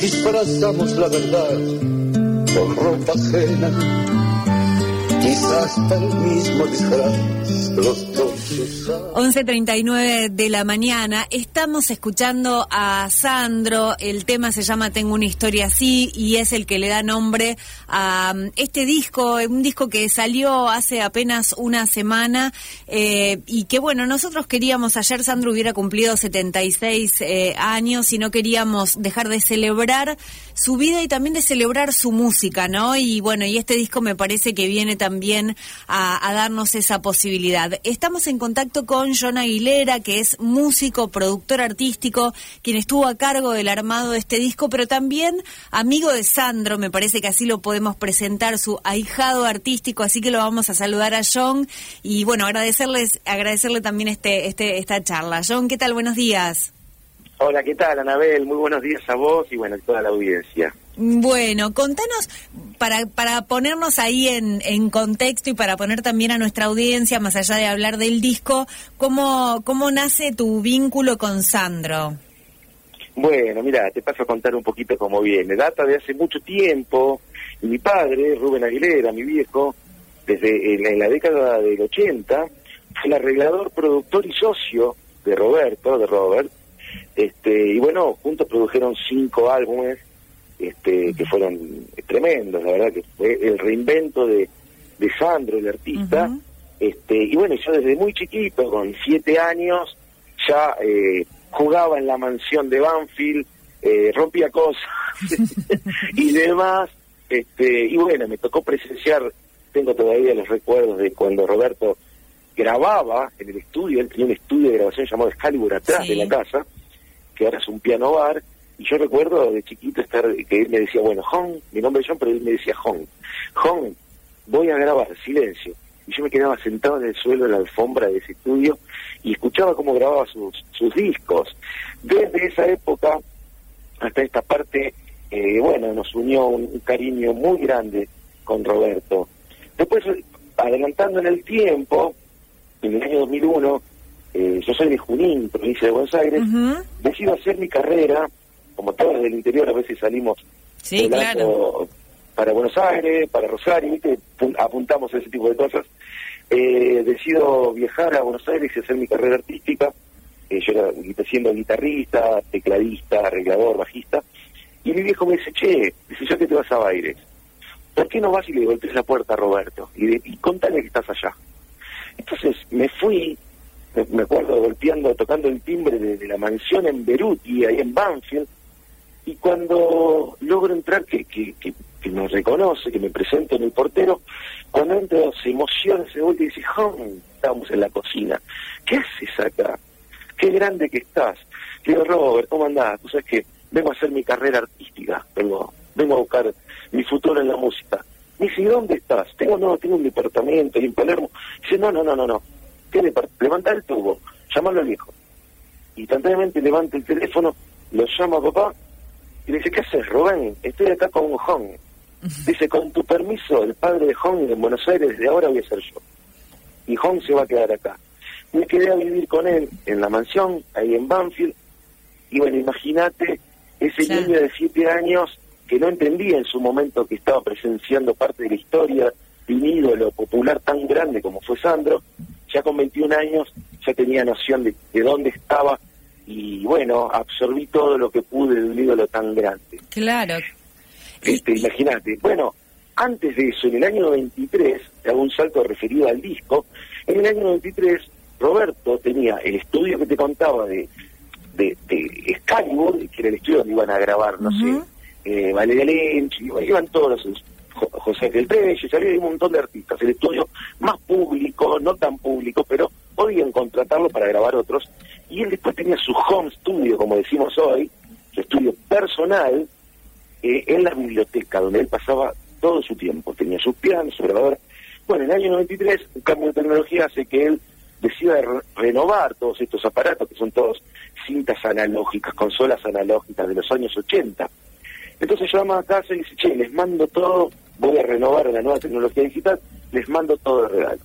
disfrazamos la verdad con ropa ajena. Quizás el mismo disfraz los dos 11.39 de la mañana. Estamos escuchando a Sandro. El tema se llama Tengo una historia así y es el que le da nombre a um, este disco, un disco que salió hace apenas una semana eh, y que bueno, nosotros queríamos, ayer Sandro hubiera cumplido 76 eh, años y no queríamos dejar de celebrar su vida y también de celebrar su música, ¿no? Y bueno, y este disco me parece que viene también a, a darnos esa posibilidad. Estamos en contacto con John Aguilera, que es músico, productor artístico, quien estuvo a cargo del armado de este disco, pero también amigo de Sandro, me parece que así lo podemos presentar, su ahijado artístico, así que lo vamos a saludar a John y bueno, agradecerles, agradecerle también este, este, esta charla. John, ¿qué tal? Buenos días. Hola, ¿qué tal, Anabel? Muy buenos días a vos y bueno, a toda la audiencia. Bueno, contanos, para, para ponernos ahí en, en contexto y para poner también a nuestra audiencia, más allá de hablar del disco, ¿cómo, cómo nace tu vínculo con Sandro? Bueno, mira, te paso a contar un poquito cómo viene. Data de hace mucho tiempo, y mi padre, Rubén Aguilera, mi viejo, desde en, la década del 80, fue el arreglador, productor y socio de Roberto, de Robert, este, y bueno, juntos produjeron cinco álbumes este, que fueron tremendos, la verdad que fue el reinvento de, de Sandro, el artista, este, y bueno, yo desde muy chiquito, con siete años, ya eh, jugaba en la mansión de Banfield, eh, rompía cosas y demás, este, y bueno, me tocó presenciar, tengo todavía los recuerdos de cuando Roberto grababa en el estudio, él tenía un estudio de grabación llamado Excalibur atrás de la casa, que ahora es un piano bar, y yo recuerdo de chiquito estar, que él me decía, bueno, Hong, mi nombre es John, pero él me decía Hong, Hong, voy a grabar, silencio. Y yo me quedaba sentado en el suelo en la alfombra de ese estudio y escuchaba cómo grababa sus, discos. Desde esa época hasta esta parte, eh, bueno, nos unió un, cariño muy grande con Roberto. Después, adelantando en el tiempo, en el año 2001, eh, yo soy de Junín, provincia de Buenos Aires, decido hacer mi carrera, como todos del interior a veces salimos para Buenos Aires, para Rosario, ¿viste? apuntamos a ese tipo de cosas. Eh, decido viajar a Buenos Aires y hacer mi carrera artística. Eh, yo era siendo guitarrista, tecladista, arreglador, bajista. Y mi viejo me dice, che, dice, ya que te vas a Baires, ¿por qué no vas y le golpeas la puerta a Roberto? Y, y contale que estás allá. Entonces me fui, me, acuerdo golpeando, tocando el timbre de, la mansión en Beruti, ahí en Banfield, y cuando logro entrar, que, que, que, me reconoce, que me presento en el portero, cuando entro se emociona, se vuelve y dice, ¡Hum! Estamos en la cocina. ¿Qué haces acá? Qué grande que estás. Le Robert, ¿cómo andás? Tú sabes que vengo a hacer mi carrera artística, vengo, vengo a buscar mi futuro en la música. Me dice, ¿y dónde estás? Tengo, no, tengo un departamento ahí en Palermo. Dice, no, no, no, no, no. Levanta el tubo, llámalo al hijo. Instantáneamente levanta el teléfono, lo llama a papá y le dice, ¿qué haces, Rubén? Estoy acá con Hong. Dice, con tu permiso, el padre de Hong en Buenos Aires, desde ahora voy a ser yo. Y Hong se va a quedar acá. Me quedé a vivir con él en la mansión, ahí en Banfield. Y bueno, imagínate ese niño de siete años que no entendía en su momento que estaba presenciando parte de la historia de un ídolo popular tan grande como fue Sandro, ya con 21 años ya tenía noción de, de dónde estaba y bueno, absorbí todo lo que pude de un ídolo tan grande. Claro. Este, Imagínate. Bueno, antes de eso, en el año 93, hago un salto referido al disco, en el año 93 Roberto tenía el estudio que te contaba de, de, de Excalibur, que era el estudio donde iban a grabar, no sé, eh, Valeria Lynch, iban todos los José del Pérez, había un montón de artistas, el estudio más público, no tan público, pero podían contratarlo para grabar otros. Y él después tenía su home studio, como decimos hoy, su estudio personal, eh, en la biblioteca, donde él pasaba todo su tiempo. Tenía sus pianos, su grabadora. Bueno, en el año 93, un cambio de tecnología hace que él decida renovar todos estos aparatos, que son todos cintas analógicas, consolas analógicas de los años 80. Entonces llama a casa y dice, che, les mando todo, voy a renovar la nueva tecnología digital, les mando todo de regalo.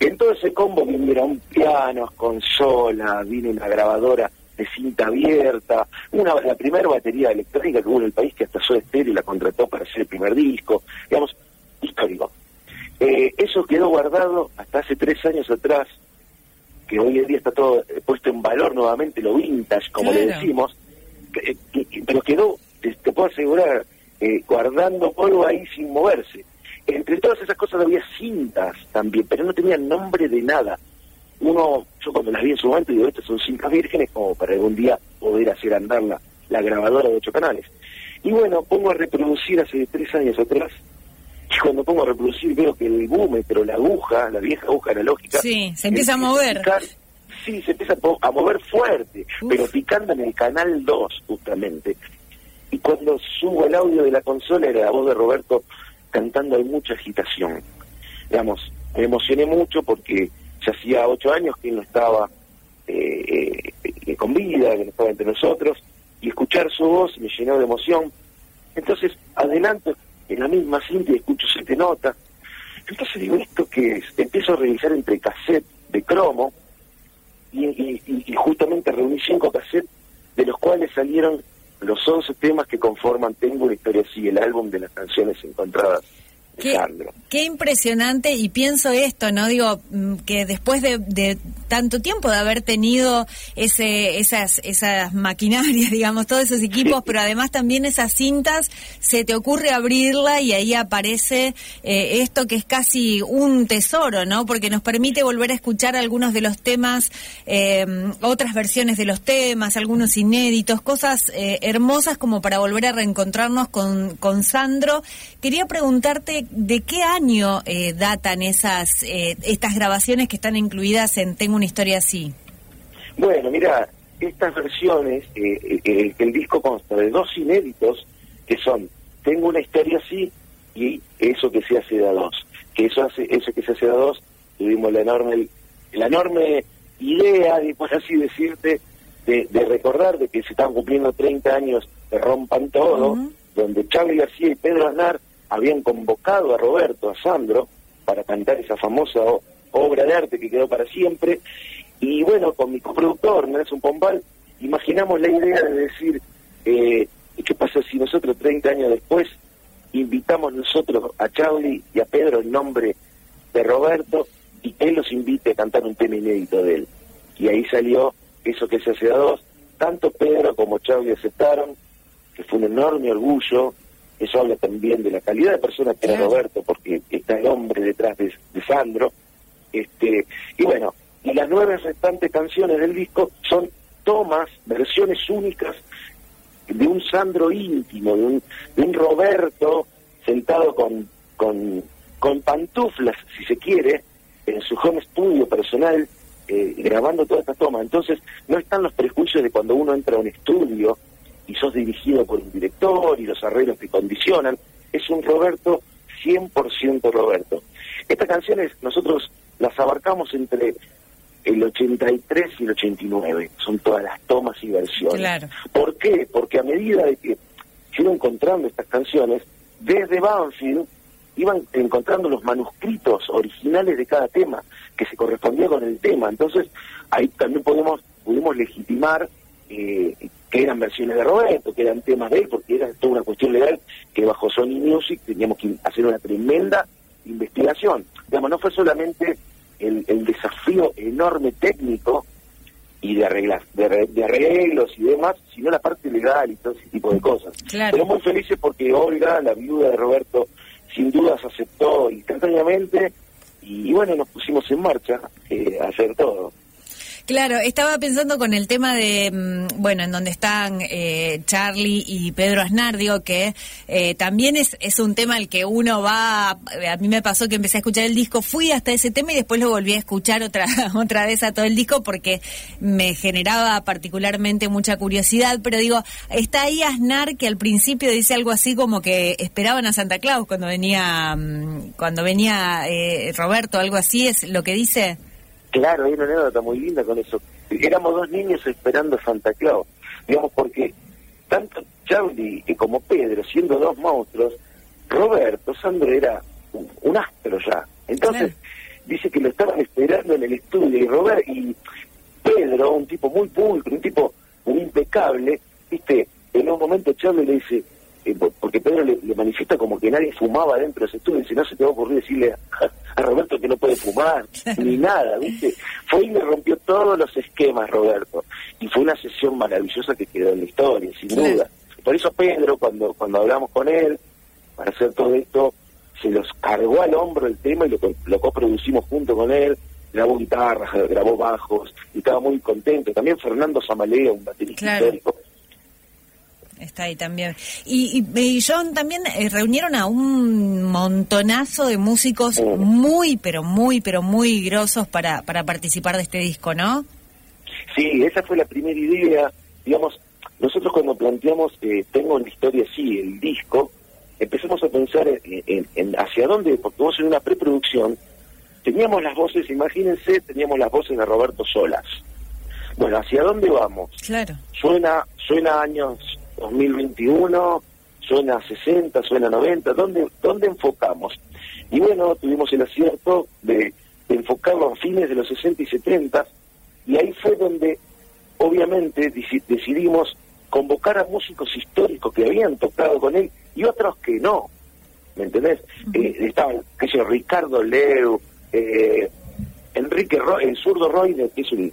En todo ese combo vinieron pianos, consola, vino una grabadora de cinta abierta, una la primera batería electrónica que hubo en el país que hasta Soda Stereo la contrató para hacer el primer disco, digamos, histórico. Eh, eso quedó guardado hasta hace tres años atrás, que hoy en día está todo eh, puesto en valor nuevamente, lo vintage, como le decimos, pero quedó, te, puedo asegurar, eh, guardando polvo ahí sin moverse. Entre todas esas cosas había cintas también, pero no tenían nombre de nada. Uno, yo cuando las vi en su momento digo, estas son cintas vírgenes como para algún día poder hacer andar la, la grabadora de ocho canales. Y bueno, pongo a reproducir hace tres años atrás y cuando pongo a reproducir veo que el búmetro, la aguja, la vieja aguja analógica... Sí, se empieza a mover. sí, se empieza a, mover fuerte, pero picando en el canal 2 justamente. Y cuando subo el audio de la consola era la voz de Roberto cantando hay mucha agitación. Digamos, me emocioné mucho porque ya hacía ocho años que él no estaba eh, eh, con vida, que no estaba entre nosotros, y escuchar su voz me llenó de emoción. Entonces, adelanto en la misma cinta y escucho siete notas. Entonces digo, ¿esto que es? Empiezo a revisar entre cassette de cromo y, justamente reuní cinco cassettes de los cuales salieron los once temas que conforman Tengo una historia así, el álbum de las canciones encontradas Qué, impresionante y pienso esto, ¿no? Digo, mm, que después de, tanto tiempo de haber tenido ese, esas, esas maquinarias, digamos, todos esos equipos, pero además también esas cintas, se te ocurre abrirla y ahí aparece eh, esto que es casi un tesoro, ¿no? Porque nos permite volver a escuchar algunos de los temas, eh, otras versiones de los temas, algunos inéditos, cosas eh, hermosas como para volver a reencontrarnos con, con Sandro. Quería preguntarte ¿de qué año eh, datan esas eh, estas grabaciones que están incluidas en Tengo una historia así? Bueno, mira, estas versiones, eh, el disco consta de dos inéditos que son Tengo una historia así y Eso que se hace de a dos. Que eso hace, eso que se hace de a dos, tuvimos la enorme, la enorme idea, por así decirte, de, recordar de que se están cumpliendo 30 años de Rompan Todo, donde Charlie García y Pedro Aznar habían convocado a Roberto, a Sandro, para cantar esa famosa obra de arte que quedó para siempre. Y bueno, con mi coproductor, Nelson Pombal, imaginamos la idea de decir, eh, ¿qué pasa si nosotros 30 años después invitamos nosotros a Charlie y a Pedro en nombre de Roberto y él los invite a cantar un tema inédito de él? Y ahí salió eso que se hace a dos. Tanto Pedro como Charlie aceptaron, que fue un enorme orgullo, eso habla también de la calidad de persona que era Roberto, porque está el hombre detrás de, Sandro. Este, y bueno, y las nueve restantes canciones del disco son tomas, versiones únicas de un Sandro íntimo, de un, de un Roberto sentado con, con, con pantuflas, si se quiere, en su home studio personal, eh, grabando todas estas tomas. Entonces, no están los prejuicios de cuando uno entra a un estudio y sos dirigido por un director y los arreglos te condicionan. Es un Roberto 100% Roberto. Estas canciones nosotros las abarcamos entre el 83 y el 89. Son todas las tomas y versiones. ¿Por qué? Porque a medida de que yo encontrando estas canciones, desde Banfield iban encontrando los manuscritos originales de cada tema que se correspondía con el tema. Entonces ahí también podemos, pudimos legitimar eh, que eran versiones de Roberto, que eran temas de él, porque era toda una cuestión legal que bajo Sony Music teníamos que hacer una tremenda investigación. Digamos, no fue solamente el, desafío enorme técnico y de, arreglas, de, arreglos y demás, sino la parte legal y todo ese tipo de cosas. Pero muy felices porque Olga, la viuda de Roberto, sin dudas aceptó instantáneamente y, bueno, nos pusimos en marcha eh, a hacer todo. Claro, estaba pensando con el tema de, mm, bueno, en donde están eh, Charlie y Pedro Aznar, digo que eh, también es, es un tema al que uno va, a mí me pasó que empecé a escuchar el disco, fui hasta ese tema y después lo volví a escuchar otra, otra vez a todo el disco porque me generaba particularmente mucha curiosidad, pero digo, está ahí Aznar que al principio dice algo así como que esperaban a Santa Claus cuando venía, mm, cuando venía eh, Roberto, algo así, es lo que dice. Claro, hay una anécdota muy linda con eso. Éramos dos niños esperando a Santa Claus, digamos, porque tanto Charlie como Pedro, siendo dos monstruos, Roberto, Sandro era un, astro ya. Entonces, dice que lo estaban esperando en el estudio y Robert y Pedro, un tipo muy pulcro, un tipo un impecable, viste, en un momento Charlie le dice, eh, porque Pedro le, manifiesta como que nadie fumaba dentro de ese estudio, dice, no se te va a ocurrir decirle a, Roberto que no puede fumar, ni nada, ¿viste? Fue y me rompió todos los esquemas, Roberto, y fue una sesión maravillosa que quedó en la historia, sin duda. Por eso Pedro, cuando, cuando hablamos con él, para hacer todo esto, se los cargó al hombro el tema y lo, lo coproducimos junto con él, grabó guitarras, grabó bajos, y estaba muy contento. También Fernando Samalea, un baterista histórico, Está ahí también. Y, y, John, también eh, reunieron a un montonazo de músicos muy, pero muy, pero muy grosos para, para participar de este disco, ¿no? Sí, esa fue la primera idea. Digamos, nosotros cuando planteamos eh, Tengo una historia así, el disco, empezamos a pensar en, hacia dónde, porque vos en una preproducción teníamos las voces, imagínense, teníamos las voces de Roberto Solas. Bueno, ¿hacia dónde vamos? Claro. Suena, suena años 2021, suena 60, suena 90, ¿dónde, dónde enfocamos? Y bueno, tuvimos el acierto de, enfocarlo a fines de los 60 y 70, y ahí fue donde obviamente decidimos convocar a músicos históricos que habían tocado con él y otros que no, ¿me entendés? Eh, estaban, qué sé Ricardo Leu, eh, Enrique el zurdo Royder, que es un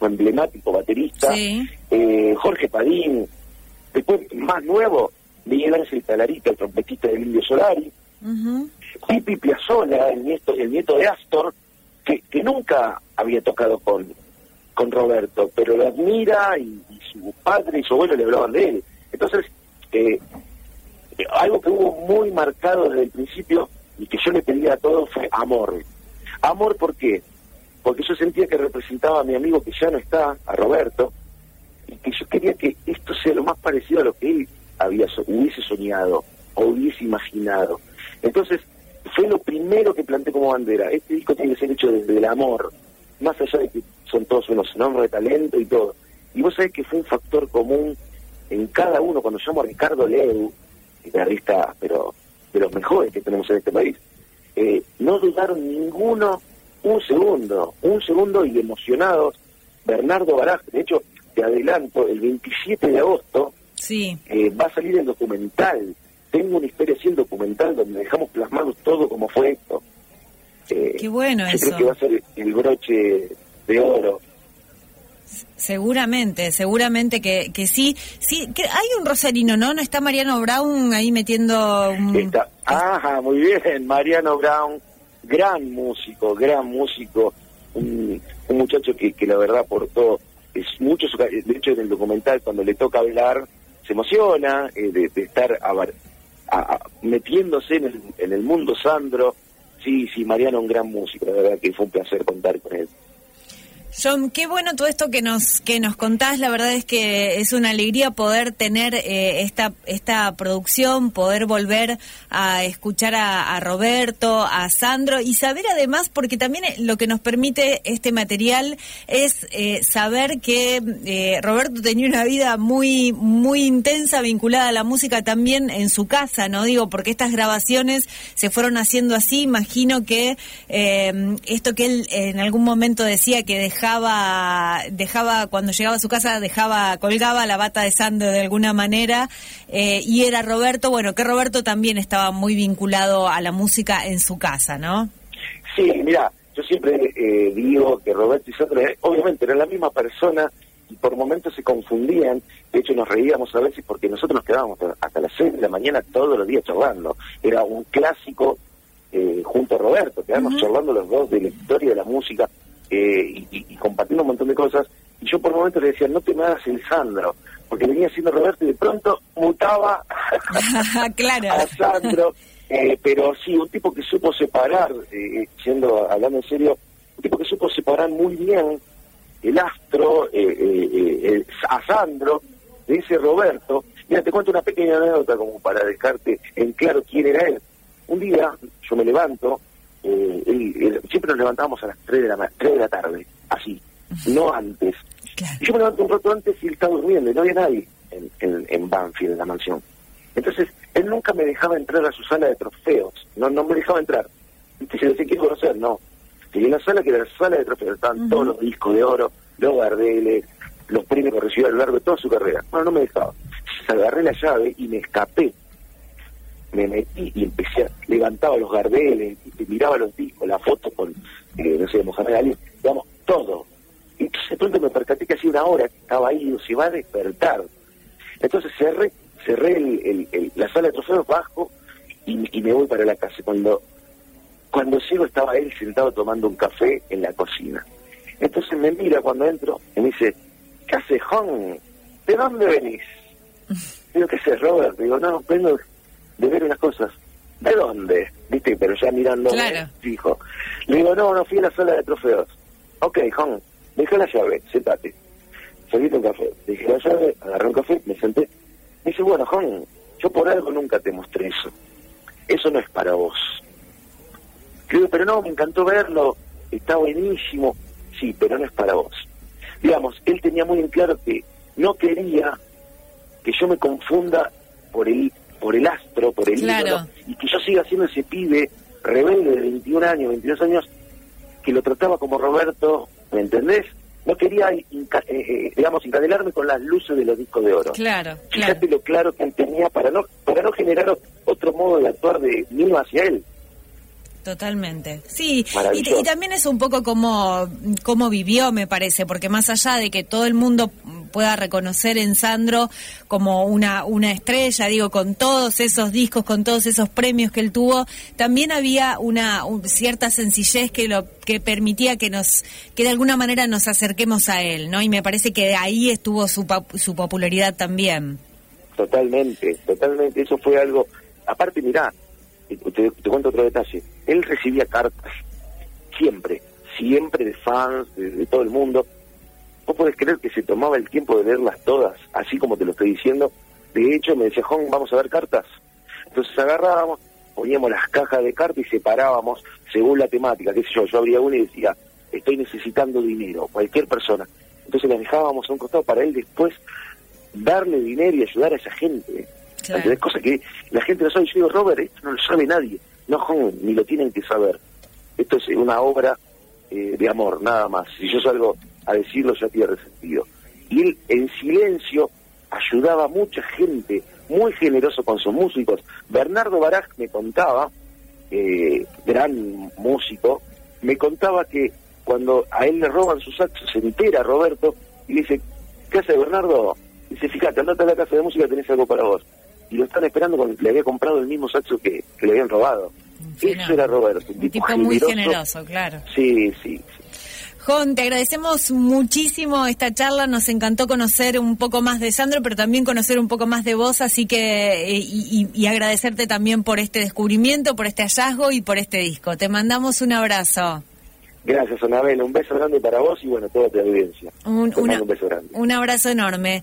emblemático baterista, eh, Jorge Padín, Después, más nuevo, Miguel Ángel Talarita, el trompetista de Indio Solari. Pipi Piazzolla, el nieto, el nieto de Astor, que, que nunca había tocado con, con Roberto, pero lo admira y, su padre y su abuelo le hablaban de él. Entonces, eh, algo que hubo muy marcado desde el principio y que yo le pedía a todos fue amor. Amor, ¿por qué? Porque yo sentía que representaba a mi amigo que ya no está, a Roberto, y que yo quería que esto sea lo más parecido a lo que él había hubiese soñado o hubiese imaginado. Entonces, fue lo primero que planteé como bandera. Este disco tiene que ser hecho desde el amor, más allá de que son todos unos nombres de talento y todo. Y vos sabés que fue un factor común en cada uno, cuando llamo a Ricardo Leu, guitarrista, pero de los mejores que tenemos en este país, eh, no dudaron ninguno un segundo, un segundo y emocionados. Bernardo Baraj, de hecho, te adelanto, el 27 de agosto sí. Eh, va a salir el documental. Tengo una historia así, el documental, donde dejamos plasmado todo como fue esto. Eh, Qué bueno yo creo que va a ser el broche de oro. Seguramente, seguramente que, que sí. Sí, que hay un rosarino, ¿no? ¿No está Mariano Brown ahí metiendo un... Está, ajá, muy bien, Mariano Brown, gran músico, gran músico, un, un muchacho que, que la verdad aportó es mucho, de hecho en el documental cuando le toca hablar se emociona eh, de, estar metiéndose en el, en el mundo Sandro. Sí, sí, Mariano un gran músico, la verdad que fue un placer contar con él. John, qué bueno todo esto que nos que nos contás. La verdad es que es una alegría poder tener eh, esta esta producción, poder volver a escuchar a, Roberto, a Sandro y saber además, porque también lo que nos permite este material es eh, saber que eh, Roberto tenía una vida muy muy intensa vinculada a la música también en su casa, no digo porque estas grabaciones se fueron haciendo así. Imagino que esto que él en algún momento decía que dejaba dejaba, dejaba cuando llegaba a su casa, dejaba, colgaba la bata de Sandro de alguna manera, eh, y era Roberto, bueno, que Roberto también estaba muy vinculado a la música en su casa, ¿no? Sí, mira, yo siempre eh, digo que Roberto y Sandro, eh, obviamente, eran la misma persona y por momentos se confundían, de hecho nos reíamos a veces porque nosotros nos quedábamos hasta las 6 de la mañana todos los días charlando, era un clásico junto a Roberto, quedamos charlando los dos de la historia de la música, eh, y, compartiendo un montón de cosas. Y yo por momentos le decía, no te me hagas el Sandro, porque venía siendo Roberto y de pronto mutaba claro. a Sandro. Eh, pero sí, un tipo que supo separar, eh, siendo hablando en serio, un tipo que supo separar muy bien el astro, a Sandro, de ese Roberto. Mira, te cuento una pequeña anécdota como para dejarte en claro quién era él. Un día yo me levanto, eh, siempre nos levantábamos a las 3 de la, 3 de la tarde, así, no antes. yo me levanto un rato antes y él estaba durmiendo y no había nadie en, en, en Banfield, en la mansión. Entonces, él nunca me dejaba entrar a su sala de trofeos, no no me dejaba entrar. Y se decía, quiero conocer, no. Tenía una sala que era la sala de trofeos, estaban todos los discos de oro, los Gardeles, los premios que recibió a lo largo de toda su carrera. Bueno, no me dejaba. Agarré la llave y me escapé. Me metí y empecé a levantaba los gardeles, y miraba los discos, la foto con, eh, no sé, Mohamed Ali, digamos, todo. Y entonces de pronto me percaté que hacía una hora que estaba ahí, se va a despertar. Entonces cerré, cerré el, la sala de trofeos bajo y, me voy para la casa. Cuando cuando llego estaba él sentado tomando un café en la cocina. Entonces me mira cuando entro y me dice, ¿qué? ¿De dónde venís? Digo, ¿qué haces, Robert? Digo, no, vengo de ver unas cosas. ¿De dónde? ¿Viste? Pero ya mirando fijo. Le digo, no, no fui a la sala de trofeos. Ok, Juan, dejé la llave, sentate. Salí un café. Dejé la llave, agarré un café, me senté. Me dice, bueno, Juan, yo por algo nunca te mostré eso. Eso no es para vos. Digo, pero no, me encantó verlo, está buenísimo sí, pero no es para vos. Digamos, él tenía muy en claro que no quería que yo me confunda por el por el astro, por el ídolo, y que yo siga siendo ese pibe rebelde de 21 años, 22 años, que lo trataba como Roberto, ¿me entendés? No quería, eh, eh, digamos, encadelarme con las luces de los discos de oro. Claro, Fíjate lo claro que él tenía para no, para no generar otro modo de actuar de mío hacia él. Totalmente. Sí, y, también es un poco como, como vivió, me parece, porque más allá de que todo el mundo pueda reconocer en Sandro como una, una estrella, digo, con todos esos discos, con todos esos premios que él tuvo, también había una cierta sencillez que lo que permitía que nos, que de alguna manera nos acerquemos a él, ¿no? Y me parece que ahí estuvo su, su popularidad también. Totalmente, totalmente. Eso fue algo. Aparte, mirá, te, cuento otro detalle. Él recibía cartas siempre, siempre de fans, de, todo el mundo. Vos podés creer que se tomaba el tiempo de leerlas todas, así como te lo estoy diciendo. De hecho, me decía, Juan, vamos a ver cartas. Entonces agarrábamos, poníamos las cajas de cartas y separábamos según la temática. ¿Qué sé yo? Yo abría una y decía, estoy necesitando dinero, cualquier persona. Entonces la dejábamos a un costado para él después darle dinero y ayudar a esa gente. Claro. Cosa que la gente no sabe. Yo digo, Robert, esto no lo sabe nadie. No, ni lo tienen que saber. Esto es una obra eh, de amor, nada más. Si yo salgo a decirlo, ya tiene sentido. Y él, en silencio, ayudaba a mucha gente, muy generoso con sus músicos. Bernardo Baraj me contaba, eh, gran músico, me contaba que cuando a él le roban sus saxos, se entera Roberto y le dice, ¿qué hace Bernardo? Dice, fíjate, andate a la casa de música, tenés algo para vos y lo están esperando cuando le había comprado el mismo saxo que, le habían robado. Eso era Roberto. Un tipo, muy generoso, claro. Sí, sí, Jon, te agradecemos muchísimo esta charla, nos encantó conocer un poco más de Sandro, pero también conocer un poco más de vos, así que eh, y, agradecerte también por este descubrimiento, por este hallazgo y por este disco. Te mandamos un abrazo. Gracias, Anabel, un beso grande para vos y bueno, toda tu audiencia. un beso grande. Un abrazo enorme.